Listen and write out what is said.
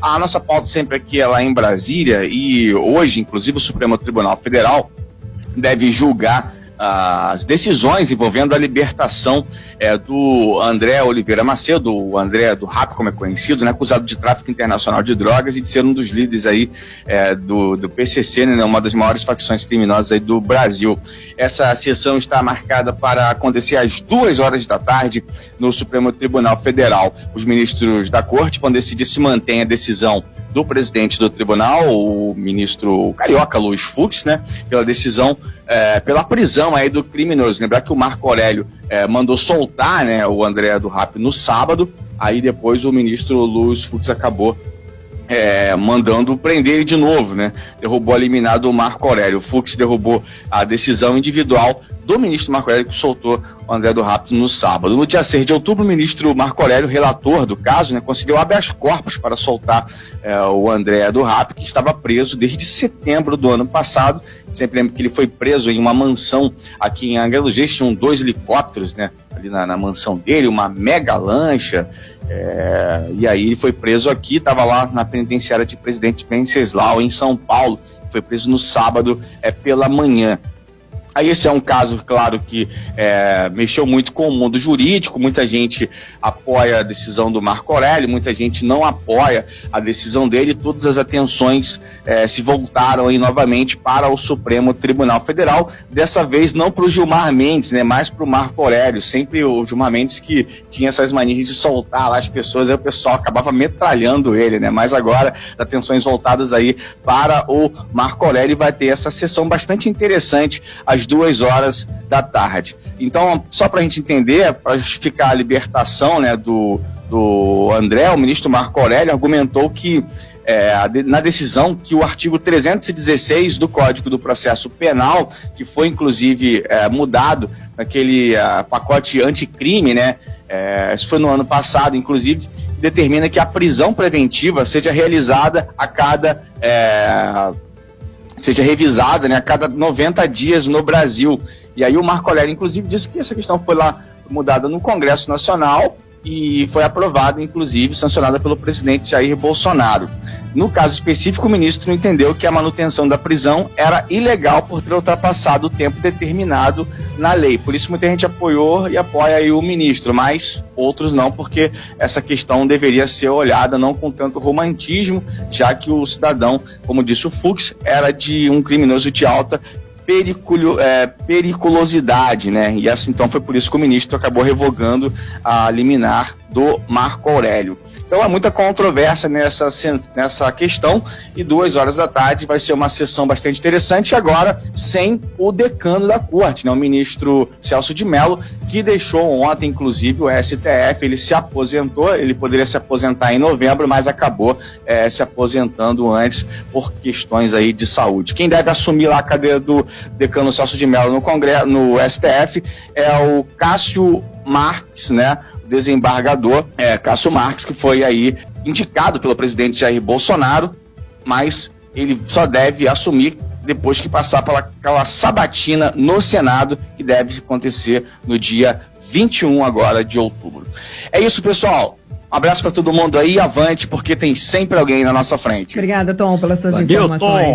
A nossa pauta sempre aqui é lá em Brasília e hoje, inclusive, o Supremo Tribunal Federal deve julgar as decisões envolvendo a libertação é, do André Oliveira Macedo, o André do RAP, como é conhecido, né, acusado de tráfico internacional de drogas e de ser um dos líderes aí é, do, do PCC, né, uma das maiores facções criminosas aí do Brasil. Essa sessão está marcada para acontecer às duas horas da tarde no Supremo Tribunal Federal. Os ministros da Corte vão decidir se mantém a decisão do presidente do tribunal, o ministro carioca Luiz Fux, né, pela decisão, é, pela prisão aí do criminoso. Lembrar que o Marco Aurélio é, mandou soltar né, o André do Rap no sábado, aí depois o ministro Luiz Fux acabou é, mandando prender ele de novo, né? Derrubou eliminado o Marco Aurélio. O Fux derrubou a decisão individual do ministro Marco Aurélio que soltou o André do Rapto no sábado. No dia 6 de outubro, o ministro Marco Aurélio, relator do caso, né, conseguiu habeas corpus para soltar é, o André do Rapto, que estava preso desde setembro do ano passado. Sempre lembro que ele foi preso em uma mansão aqui em Angra dos Reis, tinham dois helicópteros, né? Ali na, na mansão dele, uma mega lancha, é, e aí ele foi preso aqui, estava lá na penitenciária de Presidente Venceslau, em São Paulo. Foi preso no sábado é, pela manhã. Aí esse é um caso, claro, que é, mexeu muito com o mundo jurídico, muita gente apoia a decisão do Marco Aurélio, muita gente não apoia a decisão dele, todas as atenções é, se voltaram aí novamente para o Supremo Tribunal Federal, dessa vez não para o Gilmar Mendes, né, mas para o Marco Aurélio, sempre o Gilmar Mendes que tinha essas manias de soltar lá as pessoas, aí o pessoal acabava metralhando ele, né, mas agora atenções voltadas aí para o Marco Aurélio. Vai ter essa sessão bastante interessante, às duas horas da tarde. Então, só para a gente entender, para justificar a libertação né, do, do André, o ministro Marco Aurélio argumentou que é, na decisão que o artigo 316 do Código do Processo Penal, que foi inclusive é, mudado naquele uh, pacote anticrime, né? É, isso foi no ano passado, inclusive, determina que a prisão preventiva seja realizada a cada é, seja revisada né, a cada 90 dias no Brasil. E aí o Marco Aurélio, inclusive, disse que essa questão foi lá mudada no Congresso Nacional e foi aprovada, inclusive, sancionada pelo presidente Jair Bolsonaro. No caso específico, o ministro entendeu que a manutenção da prisão era ilegal por ter ultrapassado o tempo determinado na lei. Por isso, muita gente apoiou e apoia o ministro, mas outros não, porque essa questão deveria ser olhada não com tanto romantismo, já que o cidadão, como disse o Fux, era de um criminoso de alta é, periculosidade, né? E assim, então foi por isso que o ministro acabou revogando a liminar do Marco Aurélio. Então há muita controvérsia nessa, nessa questão e duas horas da tarde vai ser uma sessão bastante interessante agora sem o decano da corte, né, o ministro Celso de Mello, que deixou ontem, inclusive, o STF, ele se aposentou, ele poderia se aposentar em novembro, mas acabou é, se aposentando antes por questões aí de saúde. Quem deve assumir lá a cadeira do decano Celso de Mello no Congresso, no STF, é o Cássio Marques, né? desembargador é, Cássio Marques, que foi aí indicado pelo presidente Jair Bolsonaro, mas ele só deve assumir depois que passar pela aquela sabatina no Senado, que deve acontecer no dia 21 agora de outubro. É isso, pessoal. Um abraço para todo mundo aí, avante, porque tem sempre alguém na nossa frente. Obrigada, Tom, pelas suas Valeu, informações. Tom.